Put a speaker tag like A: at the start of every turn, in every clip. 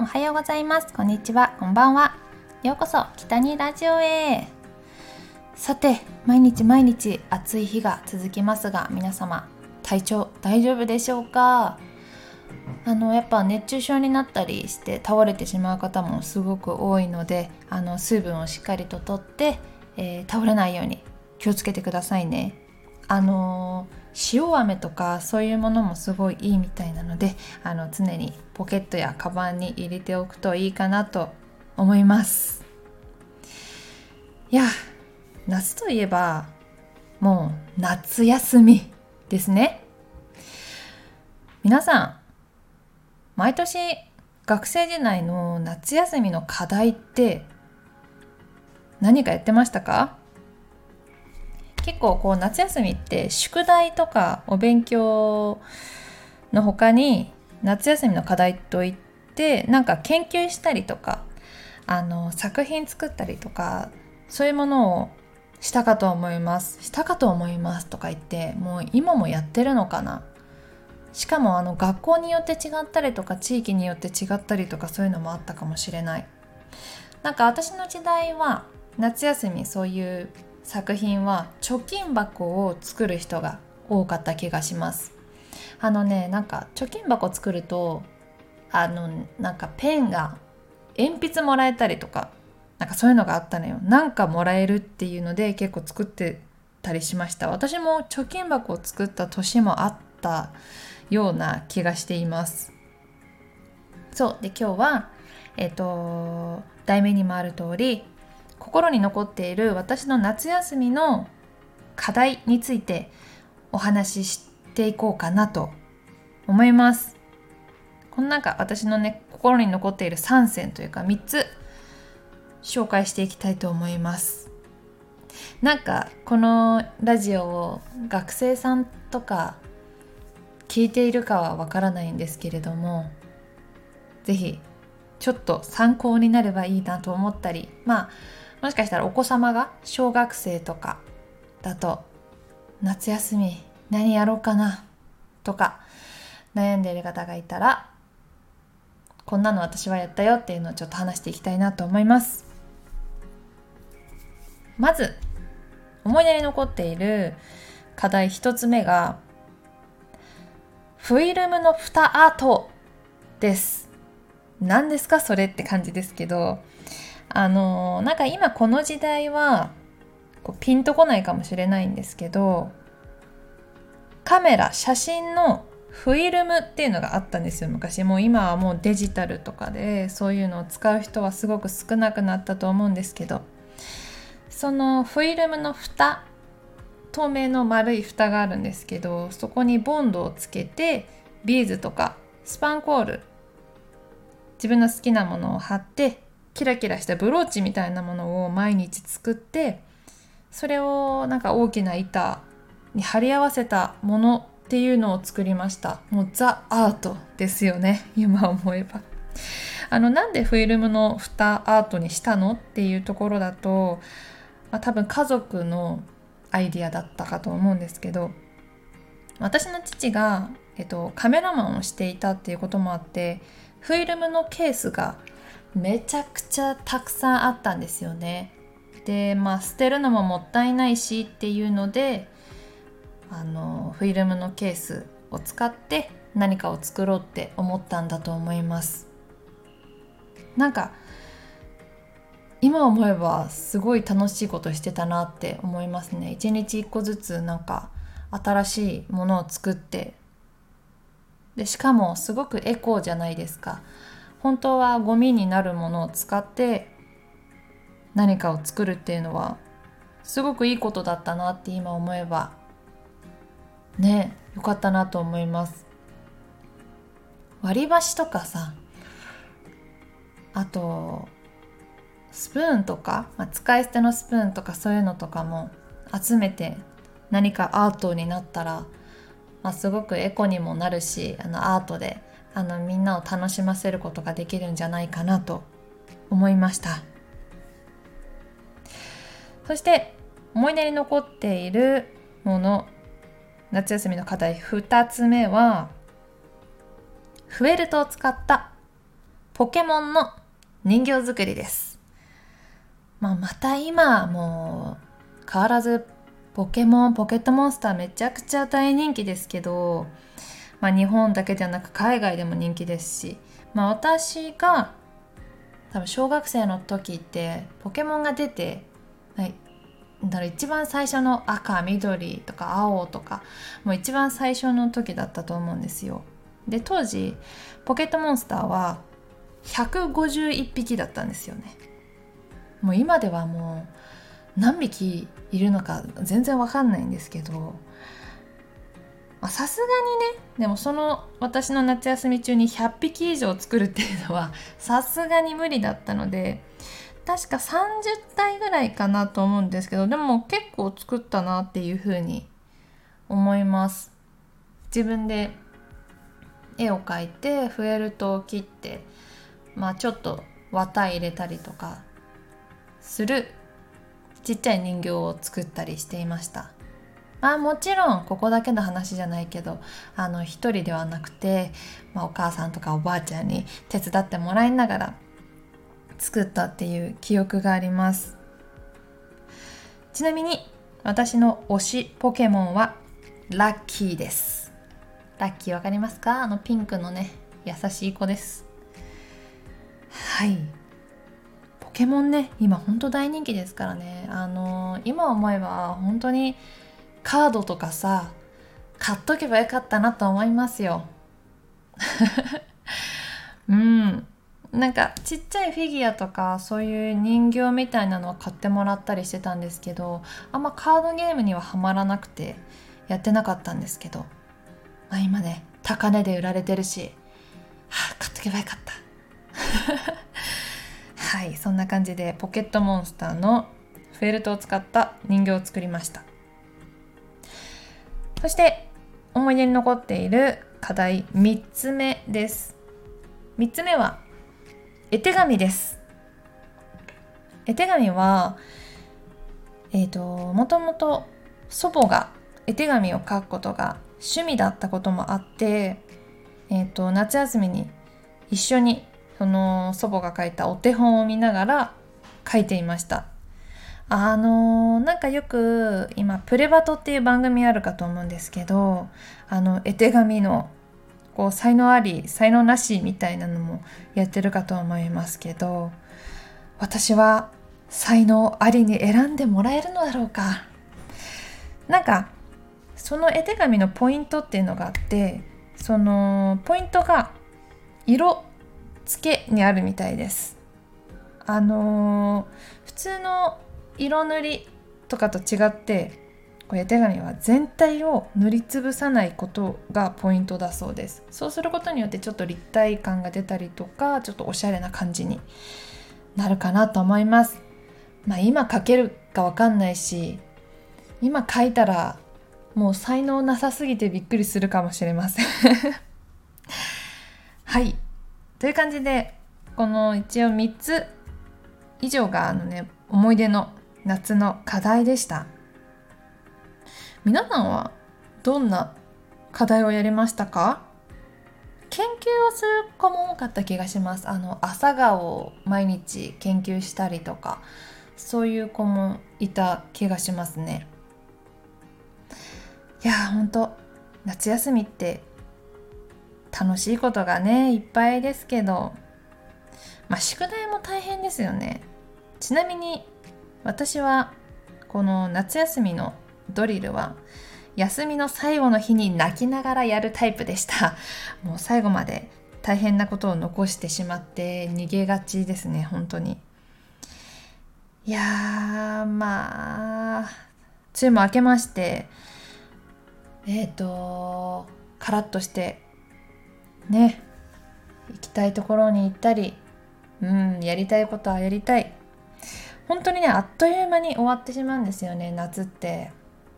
A: んおはようございます。こんにちは。こんばんは。ようこそ北にラジオへ。さて毎日毎日暑い日が続きますが皆様体調大丈夫でしょうか？あのやっぱ熱中症になったりして倒れてしまう方もすごく多いのであの水分をしっかりととって、えー、倒れないように気をつけてくださいね。あの塩飴とかそういうものもすごいいいみたいなのであの常にポケットやカバンに入れておくといいかなと思います。いや夏といえばもう夏休みですね。皆さん毎年学生時代の夏休みの課題って何かやってましたか？結構こう夏休みって宿題とかお勉強の他に夏休みの課題といってなんか研究したりとかあの作品作ったりとかそういうものをしたかと思います。したかと思いますとか言ってもう今もやってるのかな。しかもあの学校によって違ったりとか地域によって違ったりとかそういうのもあったかもしれない。なんか私の時代は夏休みそういう作品は貯金箱を作る人が多かった気がします。あのねなんか貯金箱作るとあのなんかペンが鉛筆もらえたりとかなんかそういうのがあったのよ。なんかもらえるっていうので結構作ってたりしました。私も貯金箱を作った年もあったような気がしています。そう。で今日はえっ、ー、と題名にもある通り心に残っている私の夏休みの課題についてお話ししていこうかなと思います。この中私のね心に残っている3選というか3つ紹介していきたいと思います。なんかこのラジオを学生さんとか聞いているかはわからないんですけれども是非ちょっと参考になればいいなと思ったりまあもしかしたらお子様が小学生とかだと夏休み何やろうかなとか悩んでいる方がいたらこんなの私はやったよっていうのをちょっと話していきたいなと思います。まず思い出に残っている課題一つ目がフィルムの蓋アートです。何ですかそれって感じですけどあのなんか今この時代はこうピンとこないかもしれないんですけどカメラ写真のフィルムっていうのがあったんですよ昔。もう今はもうデジタルとかでそういうのを使う人はすごく少なくなったと思うんですけど。そのフィルムの蓋透明の丸い蓋があるんですけどそこにボンドをつけてビーズとかスパンコール自分の好きなものを貼ってキラキラしたブローチみたいなものを毎日作ってそれをなんか大きな板に貼り合わせたものっていうのを作りました。もうザ・アートですよね今思えば。あのなんでフィルムの蓋アートにしたのっていうところだと、まあ、多分家族のアイディアだったかと思うんですけど私の父が、えっと、カメラマンをしていたっていうこともあってフィルムのケースがめちゃくちゃたくさんあったんですよね。でまあ捨てるのももったいないしっていうのであのフィルムのケースを使って何かを作ろうって思ったんだと思います。なんか今思えばすごい楽しいことしてたなって思いますね。一日一個ずつなんか新しいものを作ってでしかもすごくエコーじゃないですか。本当はゴミになるものを使って何かを作るっていうのはすごくいいことだったなって今思えばねよかったなと思います。割り箸とかさあとスプーンとか、まあ、使い捨てのスプーンとかそういうのとかも集めて何かアートになったら、まあ、すごくエコにもなるしあのアートであのみんなを楽しませることができるんじゃないかなと思いましたそして思い出に残っているもの夏休みの課題2つ目はフェルトを使ったポケモンの人形作りです。まあ、また今もう変わらずポケモンポケットモンスターめちゃくちゃ大人気ですけど、まあ、日本だけではなく海外でも人気ですし、まあ、私が多分小学生の時ってポケモンが出て、はい、だから一番最初の赤緑とか青とかもう一番最初の時だったと思うんですよ。で当時ポケットモンスターは151匹だったんですよね。もう今ではもう何匹いるのか全然わかんないんですけどさすがにねでもその私の夏休み中に100匹以上作るっていうのは さすがに無理だったので確か30体ぐらいかなと思うんですけどでも結構作ったなっていうふうに思います。自分で絵を描いてフェルトを切ってまあちょっと綿入れたりとかするちっちゃい人形を作ったりしていました。まあもちろんここだけの話じゃないけどあの一人ではなくて、まあ、お母さんとかおばあちゃんに手伝ってもらいながら作ったっていう記憶があります。ちなみに私の推しポケモンはラッキーです。ラッキーわかりますか？あのピンクのね優しい子です。はい。ポケモンね今ほんと大人気ですからね。あのー、今思えば本当にカードとかさ買っとけばよかったなと思いますよ。うん。なんかちっちゃいフィギュアとかそういう人形みたいなのは買ってもらったりしてたんですけどあんまカードゲームにはハマらなくてやってなかったんですけど、まあ、今ね高値で売られてるし、はあ、買っとけばよかった。はいそんな感じでポケットモンスターのフェルトを使った人形を作りました。そして思い出に残っている課題3つ目です。3つ目は絵手紙です。絵手紙はえっ、ー、ともともと祖母が絵手紙を書くことが趣味だったこともあって、えーと、夏休みに一緒にその祖母が書いたお手本を見ながら書いていました。あのー、なんかよく今プレバトっていう番組あるかと思うんですけどあの絵手紙のこう才能あり才能なしみたいなのもやってるかと思いますけど私は才能ありに選んでもらえるのだろうか。なんかその絵手紙のポイントっていうのがあってそのポイントが色付けにあるみたいです。あのー、普通の色塗りとかと違ってこれ手紙は全体を塗りつぶさないことがポイントだそうです。そうすることによってちょっと立体感が出たりとかちょっとおしゃれな感じになるかなと思います。まあ今書けるかわかんないし今書いたらもう才能なさすぎてびっくりするかもしれません。はい。という感じでこの一応3つ以上があのね思い出の夏の課題でした。皆さんはどんな課題をやりましたか？研究をする子も多かった気がします。あの朝顔を毎日研究したりとかそういう子もいた気がしますね。いやほんと夏休みって楽しいことがねいっぱいですけどまあ宿題も大変ですよね。ちなみに私はこの夏休みのドリルは休みの最後の日に泣きながらやるタイプでした。もう最後まで大変なことを残してしまって逃げがちですね本当に。いやまあ梅雨も明けましてえっ、ー、とカラッとしてね行きたいところに行ったりうんやりたいことはやりたい。本当にねあっという間に終わってしまうんですよね夏って。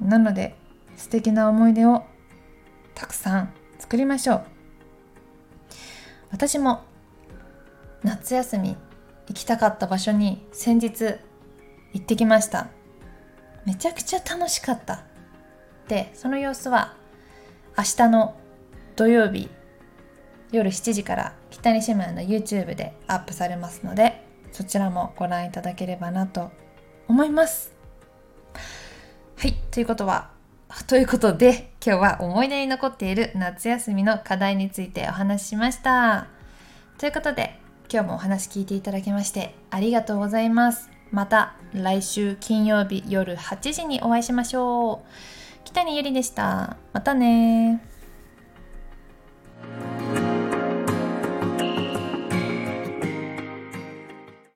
A: なので素敵な思い出をたくさん作りましょう。私も夏休み行きたかった場所に先日行ってきました。めちゃくちゃ楽しかった。でその様子は明日の土曜日夜7時から北西姉妹の YouTube でアップされますのでそちらもご覧いただければなと思います。はいということはということで今日は思い出に残っている夏休みの課題についてお話ししました。ということで今日もお話聞いていただきましてありがとうございます。また来週金曜日夜8時にお会いしましょう。北にゆりでした。またね